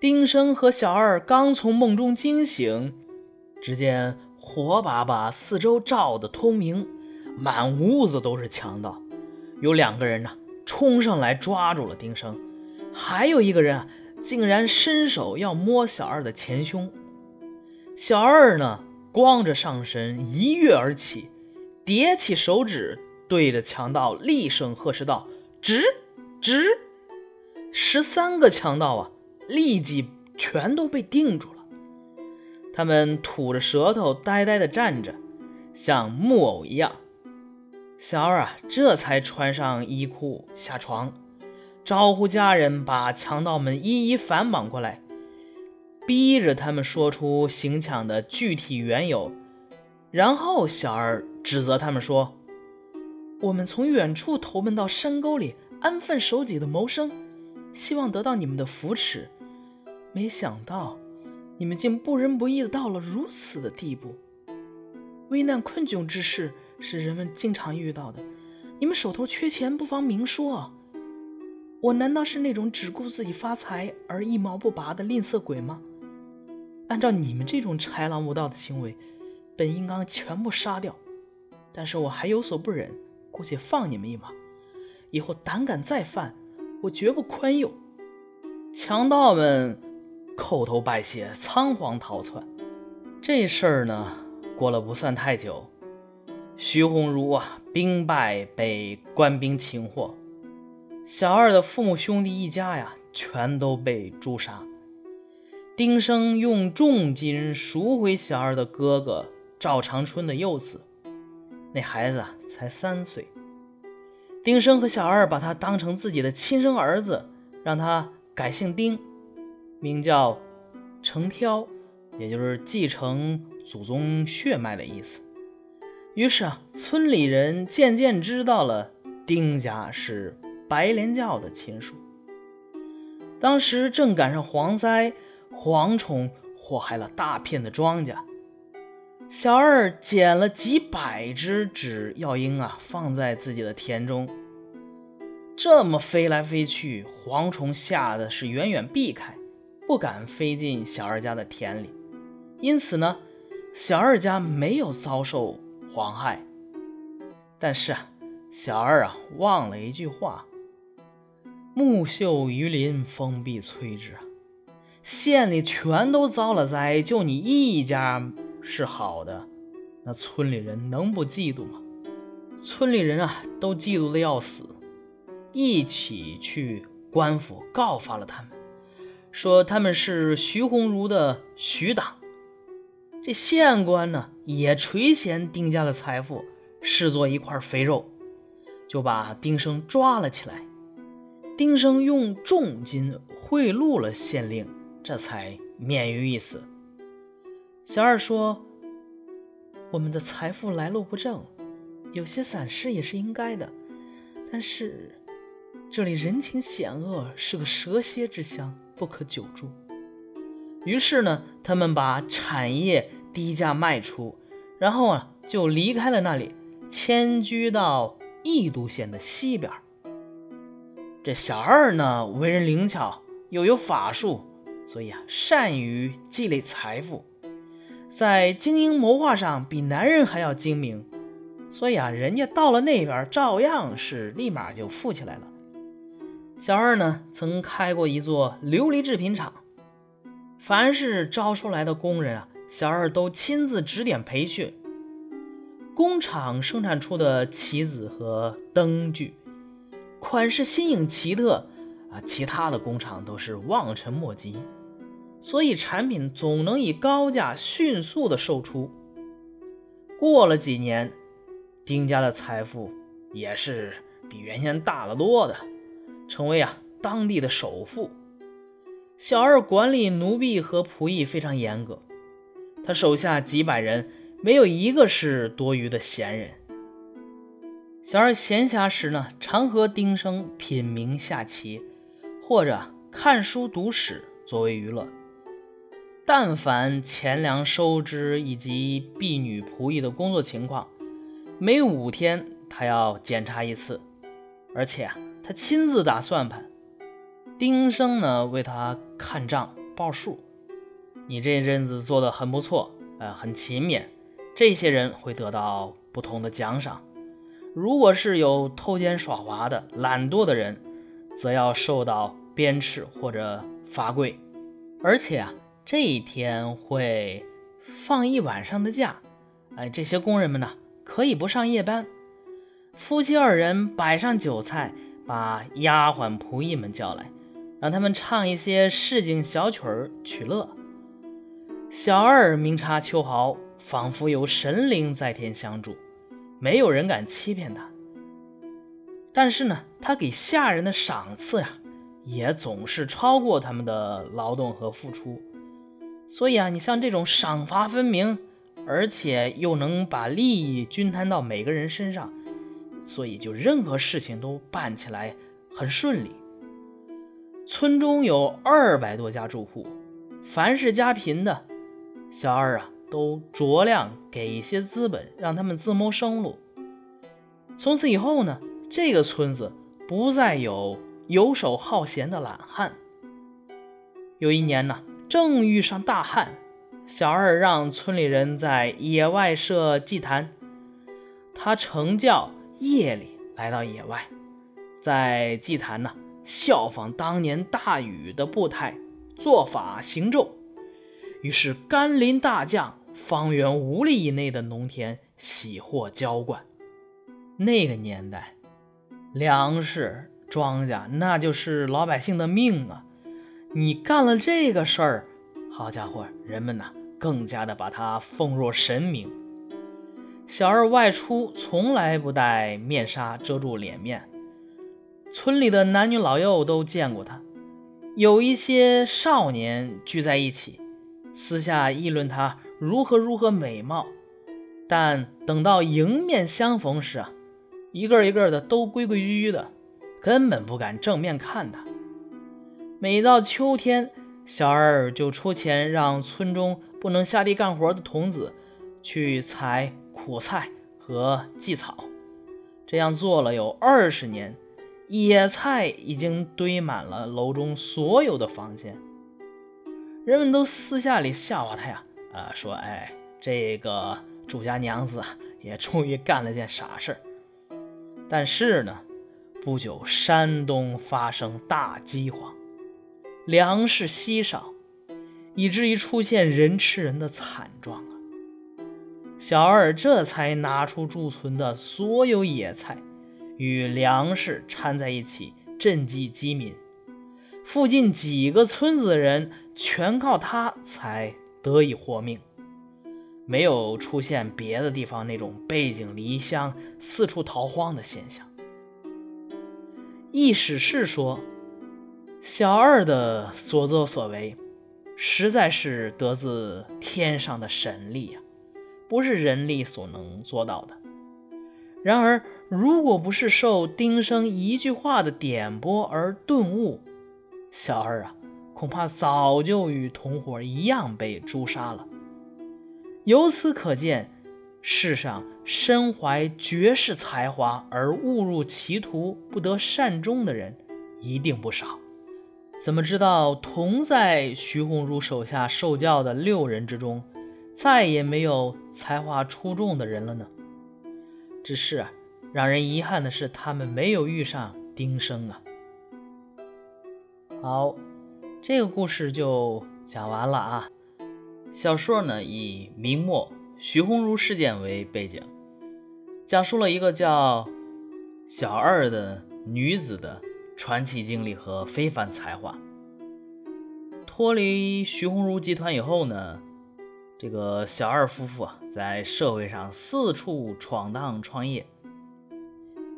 丁生和小二刚从梦中惊醒，只见火把把四周照得通明，满屋子都是强盗。有两个人呢，冲上来抓住了丁生，还有一个人啊，竟然伸手要摸小二的前胸。小二呢，光着上身一跃而起，叠起手指，对着强盗厉声呵斥道：“直，直！”十三个强盗啊！立即全都被定住了，他们吐着舌头，呆呆地站着，像木偶一样。小二啊，这才穿上衣裤下床，招呼家人把强盗们一一反绑过来，逼着他们说出行抢的具体缘由。然后小二指责他们说：“我们从远处投奔到山沟里，安分守己的谋生，希望得到你们的扶持。”没想到，你们竟不仁不义的到了如此的地步。危难困窘之事是人们经常遇到的，你们手头缺钱，不妨明说。我难道是那种只顾自己发财而一毛不拔的吝啬鬼吗？按照你们这种豺狼无道的行为，本应当全部杀掉，但是我还有所不忍，姑且放你们一马。以后胆敢再犯，我绝不宽宥。强盗们。叩头拜谢，仓皇逃窜。这事儿呢，过了不算太久，徐鸿儒啊兵败，被官兵擒获。小二的父母兄弟一家呀，全都被诛杀。丁生用重金赎回小二的哥哥赵长春的幼子，那孩子啊才三岁。丁生和小二把他当成自己的亲生儿子，让他改姓丁。名叫承挑，也就是继承祖宗血脉的意思。于是啊，村里人渐渐知道了丁家是白莲教的亲属。当时正赶上蝗灾，蝗虫祸害了大片的庄稼。小二捡了几百只纸药鹰啊，放在自己的田中。这么飞来飞去，蝗虫吓得是远远避开。不敢飞进小二家的田里，因此呢，小二家没有遭受蝗害。但是啊，小二啊忘了一句话：“木秀于林，风必摧之。”啊，县里全都遭了灾，就你一家是好的，那村里人能不嫉妒吗？村里人啊都嫉妒的要死，一起去官府告发了他们。说他们是徐鸿儒的徐党，这县官呢也垂涎丁家的财富，视作一块肥肉，就把丁生抓了起来。丁生用重金贿赂了县令，这才免于一死。小二说：“我们的财富来路不正，有些散失也是应该的，但是这里人情险恶，是个蛇蝎之乡。”不可久住。于是呢，他们把产业低价卖出，然后啊，就离开了那里，迁居到义都县的西边。这小二呢，为人灵巧，又有法术，所以啊，善于积累财富，在经营谋划上比男人还要精明，所以啊，人家到了那边，照样是立马就富起来了。小二呢，曾开过一座琉璃制品厂，凡是招收来的工人啊，小二都亲自指点培训。工厂生产出的棋子和灯具，款式新颖奇特啊，其他的工厂都是望尘莫及，所以产品总能以高价迅速的售出。过了几年，丁家的财富也是比原先大了多的。成为啊当地的首富。小二管理奴婢和仆役非常严格，他手下几百人没有一个是多余的闲人。小二闲暇时呢，常和丁生品茗下棋，或者看书读史作为娱乐。但凡钱粮收支以及婢女仆役的工作情况，每五天他要检查一次，而且啊。他亲自打算盘，丁生呢为他看账报数。你这阵子做的很不错，呃，很勤勉，这些人会得到不同的奖赏。如果是有偷奸耍滑的、懒惰的人，则要受到鞭笞或者罚跪。而且啊，这一天会放一晚上的假。哎，这些工人们呢，可以不上夜班。夫妻二人摆上酒菜，把丫鬟仆役们叫来，让他们唱一些市井小曲儿取乐。小二明察秋毫，仿佛有神灵在天相助。没有人敢欺骗他，但是呢，他给下人的赏赐呀，也总是超过他们的劳动和付出。所以啊，你像这种赏罚分明，而且又能把利益均摊到每个人身上，所以就任何事情都办起来很顺利。村中有二百多家住户，凡是家贫的，小二啊。都酌量给一些资本，让他们自谋生路。从此以后呢，这个村子不再有游手好闲的懒汉。有一年呢，正遇上大旱，小二让村里人在野外设祭坛，他成教夜里来到野外，在祭坛呢效仿当年大禹的步态，做法行咒，于是甘霖大降。方圆五里以内的农田喜获浇灌。那个年代，粮食、庄稼那就是老百姓的命啊！你干了这个事儿，好家伙，人们呐更加的把他奉若神明。小二外出从来不戴面纱遮住脸面，村里的男女老幼都见过他。有一些少年聚在一起，私下议论他。如何如何美貌，但等到迎面相逢时啊，一个一个的都规规矩矩的，根本不敢正面看他。每到秋天，小二就出钱让村中不能下地干活的童子去采苦菜和荠草，这样做了有二十年，野菜已经堆满了楼中所有的房间，人们都私下里笑话他呀。啊，说哎，这个主家娘子也终于干了件傻事儿但是呢，不久山东发生大饥荒，粮食稀少，以至于出现人吃人的惨状。小二这才拿出贮存的所有野菜与粮食掺在一起赈济饥民，附近几个村子的人全靠他才。得以活命，没有出现别的地方那种背井离乡、四处逃荒的现象。意史是说，小二的所作所为，实在是得自天上的神力呀，不是人力所能做到的。然而，如果不是受丁生一句话的点拨而顿悟，小二啊。恐怕早就与同伙一样被诛杀了。由此可见，世上身怀绝世才华而误入歧途不得善终的人一定不少。怎么知道同在徐鸿儒手下受教的六人之中，再也没有才华出众的人了呢？只是，让人遗憾的是，他们没有遇上丁生啊。好。这个故事就讲完了啊。小说呢以明末徐鸿儒事件为背景，讲述了一个叫小二的女子的传奇经历和非凡才华。脱离徐鸿儒集团以后呢，这个小二夫妇啊在社会上四处闯荡创业，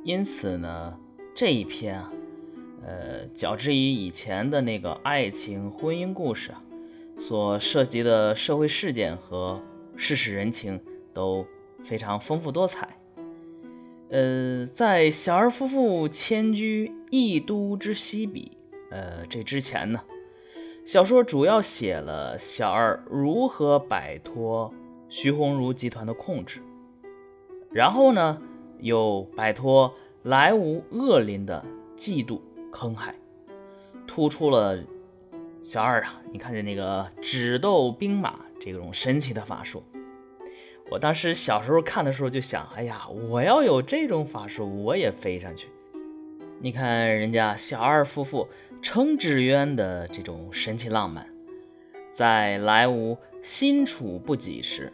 因此呢这一篇啊。呃，较之于以前的那个爱情婚姻故事啊，所涉及的社会事件和世事人情都非常丰富多彩。呃，在小二夫妇迁居义都之西鄙，呃，这之前呢，小说主要写了小二如何摆脱徐鸿儒集团的控制，然后呢，又摆脱来无恶邻的嫉妒。坑害，突出了小二啊，你看着那个纸豆兵马这种神奇的法术，我当时小时候看的时候就想，哎呀，我要有这种法术，我也飞上去。你看人家小二夫妇程纸鸢的这种神奇浪漫，在来无新处不几时，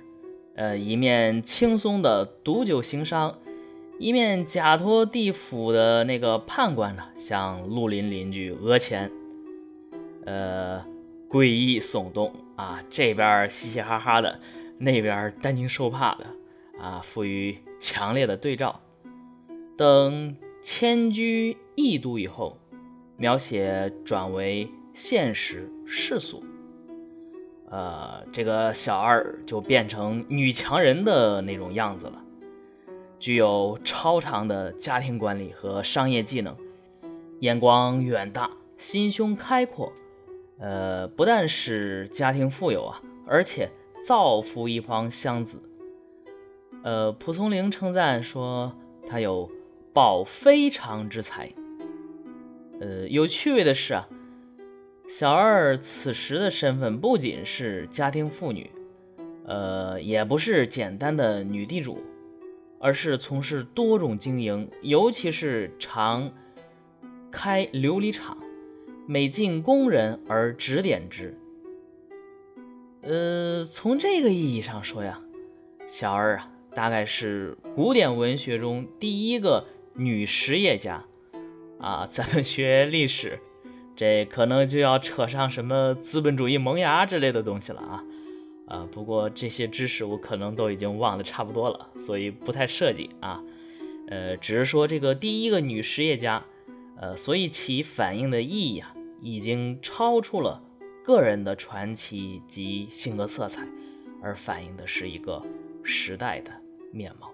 呃，一面轻松的毒酒行商，一面假托地府的那个判官呢，向绿林邻居讹钱。呃，诡异耸动啊，这边嘻嘻哈哈的，那边担惊受怕的啊，赋予强烈的对照。等迁居异都以后，描写转为现实世俗，呃，这个小二就变成女强人的那种样子了，具有超长的家庭管理和商业技能，眼光远大，心胸开阔。呃，不但使家庭富有啊，而且造福一方乡子。呃，蒲松龄称赞说他有报非常之才。呃，有趣味的是啊，小二此时的身份不仅是家庭妇女，呃，也不是简单的女地主，而是从事多种经营，尤其是常开琉璃厂。每进工人而指点之。呃，从这个意义上说呀，小二啊，大概是古典文学中第一个女实业家啊。咱们学历史，这可能就要扯上什么资本主义萌芽之类的东西了啊。啊，不过这些知识我可能都已经忘得差不多了，所以不太涉及啊。呃，只是说这个第一个女实业家，呃，所以其反映的意义啊。已经超出了个人的传奇及性格色彩，而反映的是一个时代的面貌。